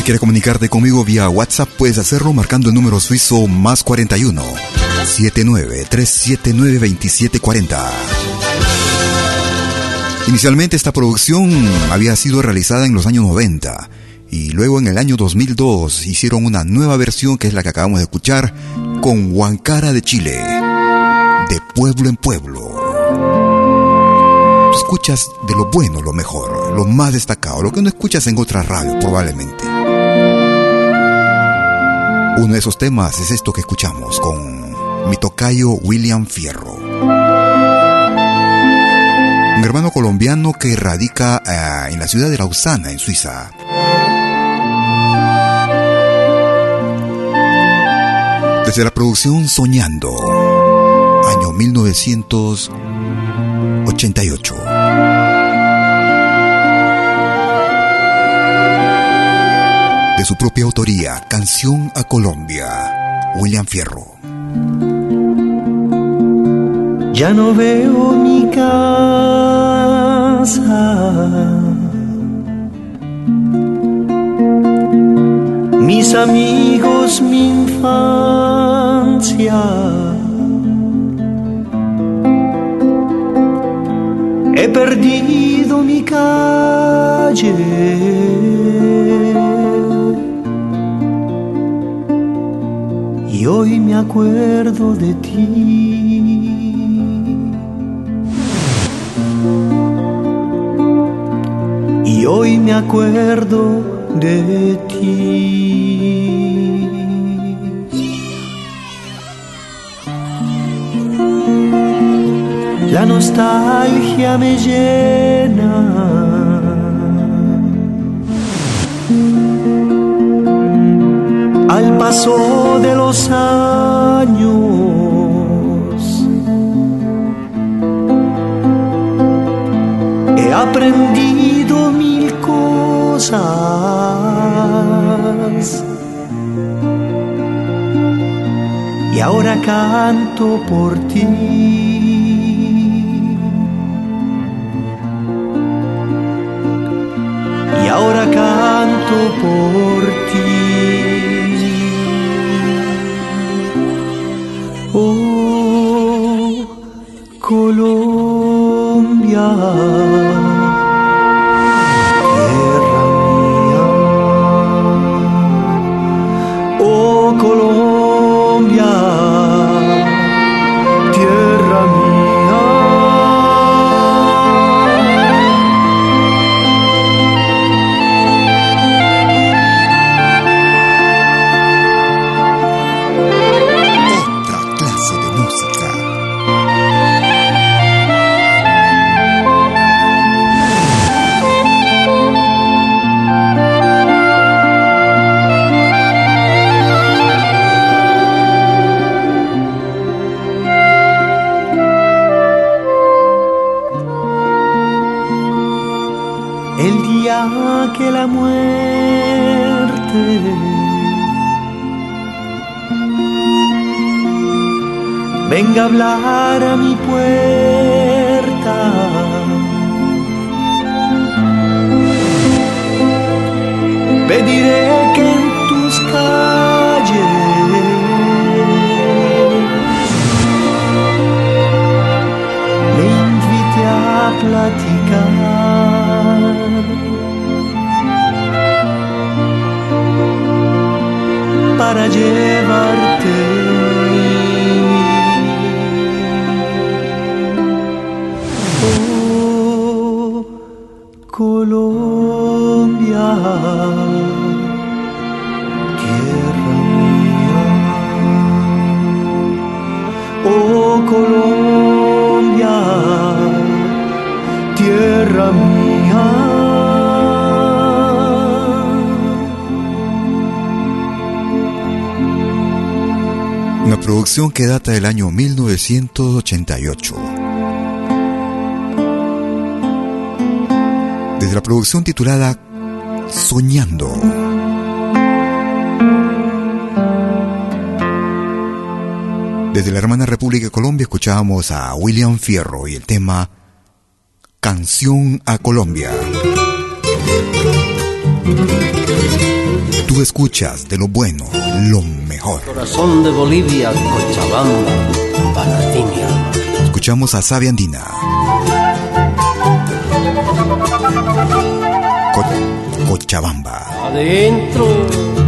Si quieres comunicarte conmigo vía WhatsApp, puedes hacerlo marcando el número suizo más 41 79 379 2740. Inicialmente esta producción había sido realizada en los años 90 y luego en el año 2002 hicieron una nueva versión que es la que acabamos de escuchar con Huancara de Chile, de pueblo en pueblo. Escuchas de lo bueno, lo mejor, lo más destacado, lo que no escuchas en otras radios probablemente. Uno de esos temas es esto que escuchamos con mi tocayo William Fierro. Un hermano colombiano que radica eh, en la ciudad de Lausana, en Suiza. Desde la producción Soñando, año 1988. De su propia autoría, Canción a Colombia, William Fierro. Ya no veo mi casa, mis amigos, mi infancia. He perdido mi calle. Y hoy me acuerdo de ti. y hoy me acuerdo de ti. La nostalgia me llena. Al paso de los años he aprendido mil cosas y ahora canto por ti. Y ahora canto por ti. Colombia. Venga a hablar a mi puerta. Pediré que en tus calles me invite a platicar. Para llevarte Que data del año 1988. Desde la producción titulada Soñando. Desde la hermana República de Colombia escuchábamos a William Fierro y el tema Canción a Colombia. Tú escuchas de lo bueno, lo mejor. Corazón de Bolivia, Cochabamba, para ti mi alma. Escuchamos a Sabia Andina. Co- Cochabamba. Adentro,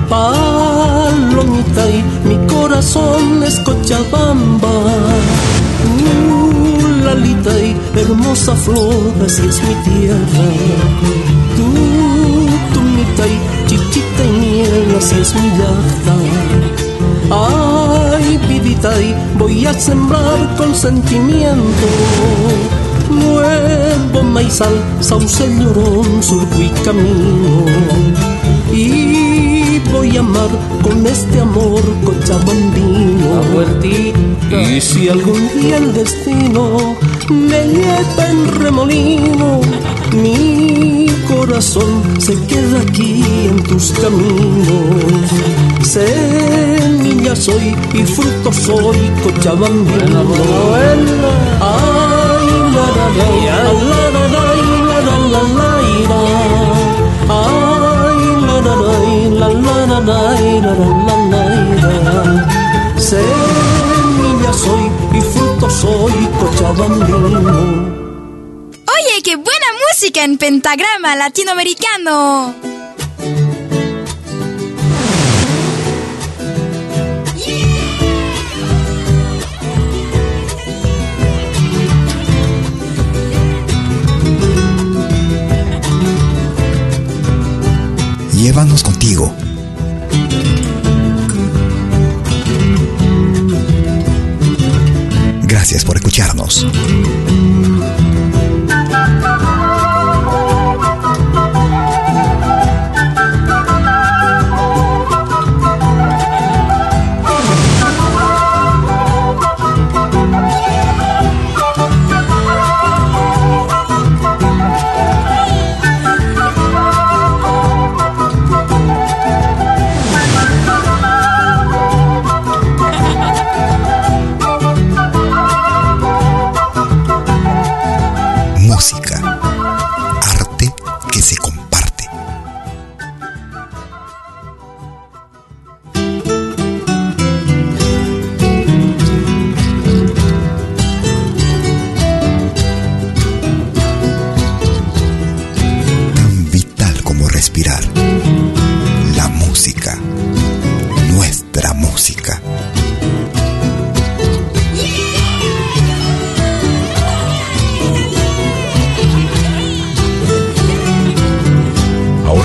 palomita y mi corazón es Cochabamba. Uh, Lalita y hermosa flor, así es mi tierra. Tú, y miel, así es mi yata. Ay, vidita y voy a sembrar con sentimiento. Nuevo maizal, sauce llorón, surco y camino. Y voy a amar con este amor cochabambino. Y si algún día el destino me lleva en remolino, mi corazón se queda aquí en tus caminos. Semilla soy y fruto soy cochabambino. Ay, la la la, la la la, la la la. Ay, la la la, la la la la. Semilla soy y fruto soy cochabambino. En pentagrama latinoamericano. Llévanos contigo. Gracias por escucharnos.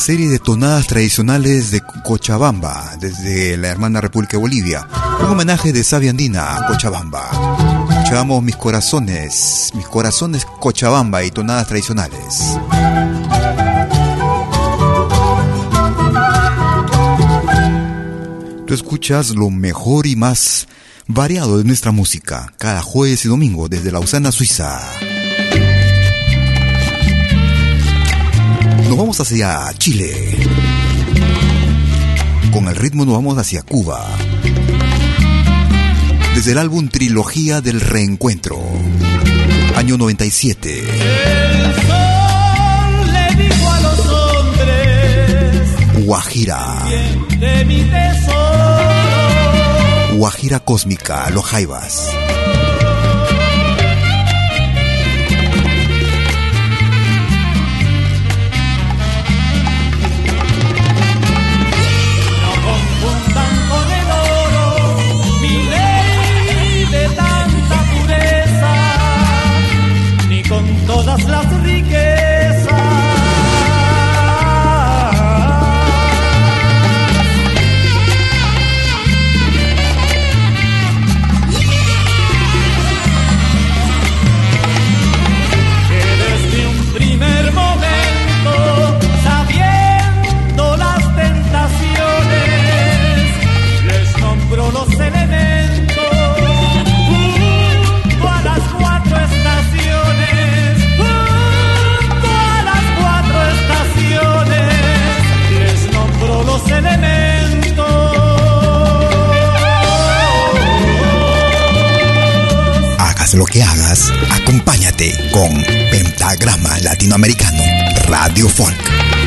Serie de tonadas tradicionales de Cochabamba, desde la hermana República de Bolivia. Un homenaje de Sabia Andina a Cochabamba. Escuchamos Mis Corazones, Mis Corazones Cochabamba y tonadas tradicionales. Tú escuchas lo mejor y más variado de nuestra música, cada jueves y domingo desde Lausana, Suiza. vamos hacia Chile. Con el ritmo nos vamos hacia Cuba. Desde el álbum Trilogía del Reencuentro, año 97. Guajira. Guajira Cósmica, Los Jaivas. Lo que hagas, acompáñate con Pentagrama Latinoamericano Radio Folk.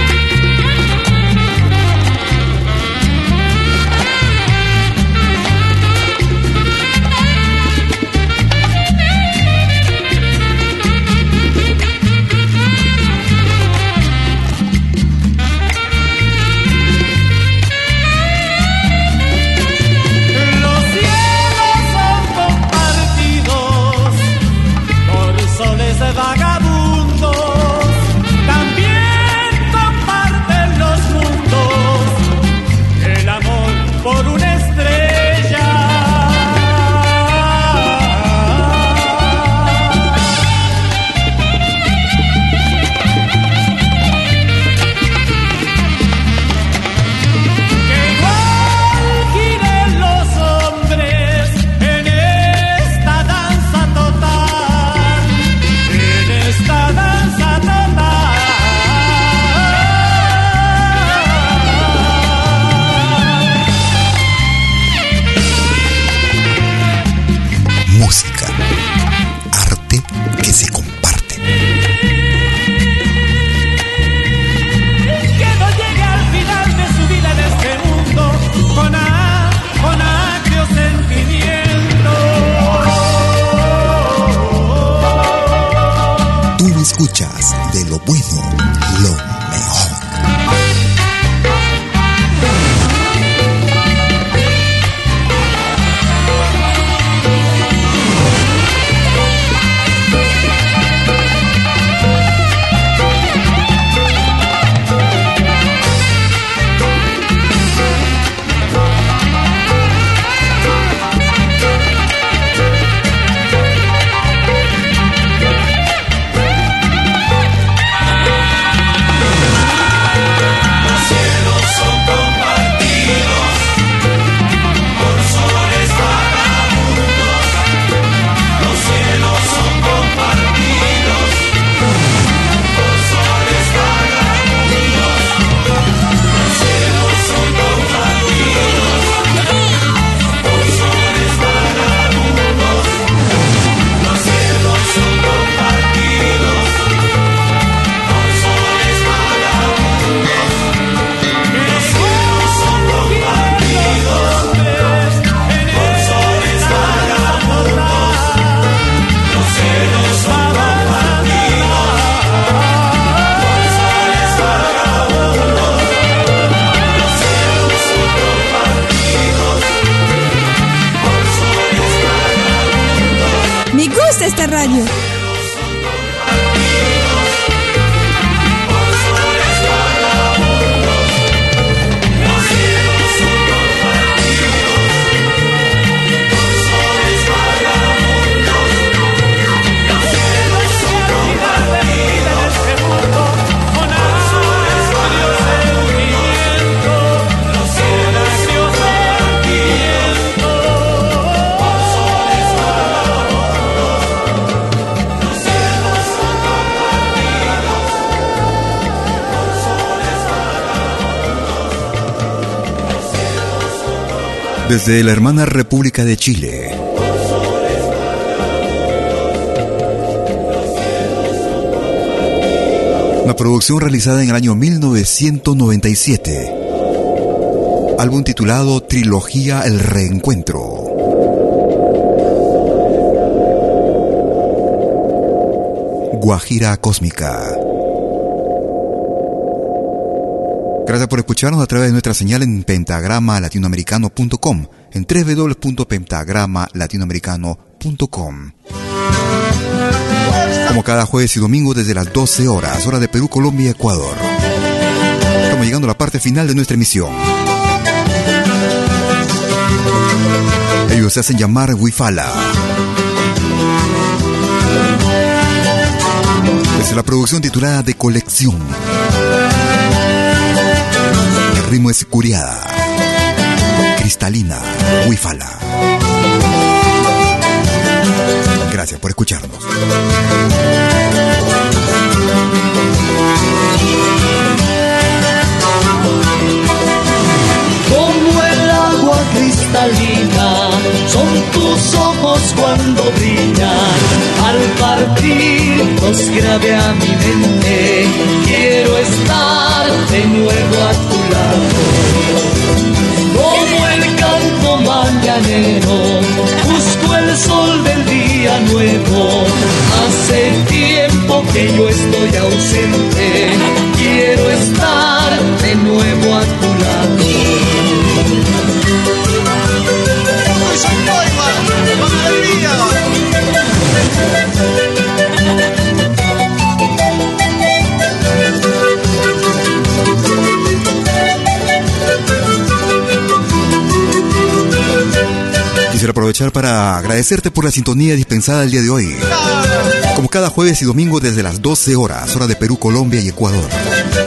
desde la hermana República de Chile. Una producción realizada en el año 1997. Álbum titulado Trilogía El Reencuentro. Guajira Cósmica. Gracias por escucharnos a través de nuestra señal en pentagramalatinoamericano.com, en www.pentagramalatinoamericano.com. Como cada jueves y domingo desde las 12 horas, hora de Perú, Colombia y Ecuador. Estamos llegando a la parte final de nuestra emisión. Ellos se hacen llamar Wifala. Desde la producción titulada De Colección. Ritmo es curiada, cristalina, Wifala. Gracias por escucharnos. Como el agua cristalina, son tus ojos cuando brillan. Al partir los grabé a mi mente, quiero estar de nuevo a tu lado. Como el canto mañanero, busco el sol del día nuevo. Hace tiempo que yo estoy ausente, quiero estar de nuevo a tu lado. Aprovechar para agradecerte por la sintonía dispensada el día de hoy. Como cada jueves y domingo desde las 12 horas, hora de Perú, Colombia y Ecuador.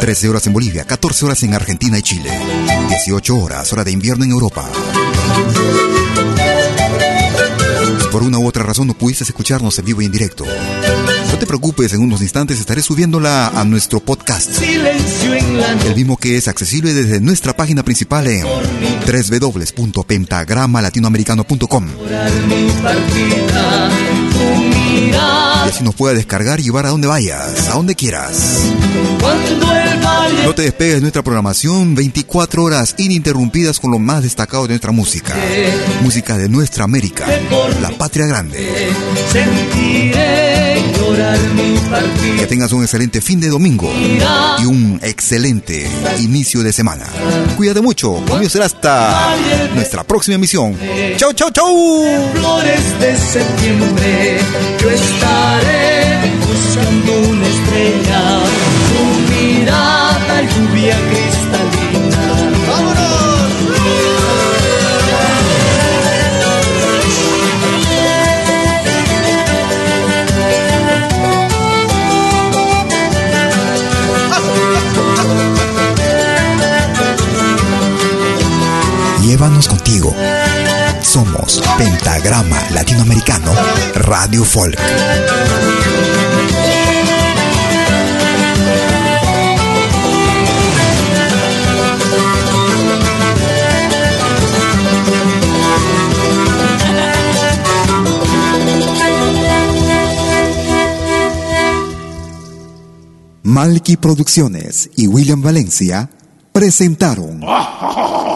13 horas en Bolivia, 14 horas en Argentina y Chile. 18 horas, hora de invierno en Europa. Si por una u otra razón no pudiste escucharnos en vivo y en directo, no te preocupes, en unos instantes estaré subiéndola a nuestro podcast. El mismo que es accesible desde nuestra página principal en www.pentagramalatinoamericano.com y así nos pueda descargar y llevar a donde vayas, a donde quieras. No te despegues de nuestra programación 24 horas ininterrumpidas con lo más destacado de nuestra música. Música de nuestra América, la patria grande. Que tengas un excelente fin de domingo y un excelente inicio de semana. Cuídate mucho, conmigo será hasta nuestra próxima emisión. Chau, chau, chau. Flores de septiembre, yo estaré buscando una estrella, tu mirada, lluvia cristalina. Llévanos contigo. Somos Pentagrama Latinoamericano Radio Folk. Malky Producciones y William Valencia presentaron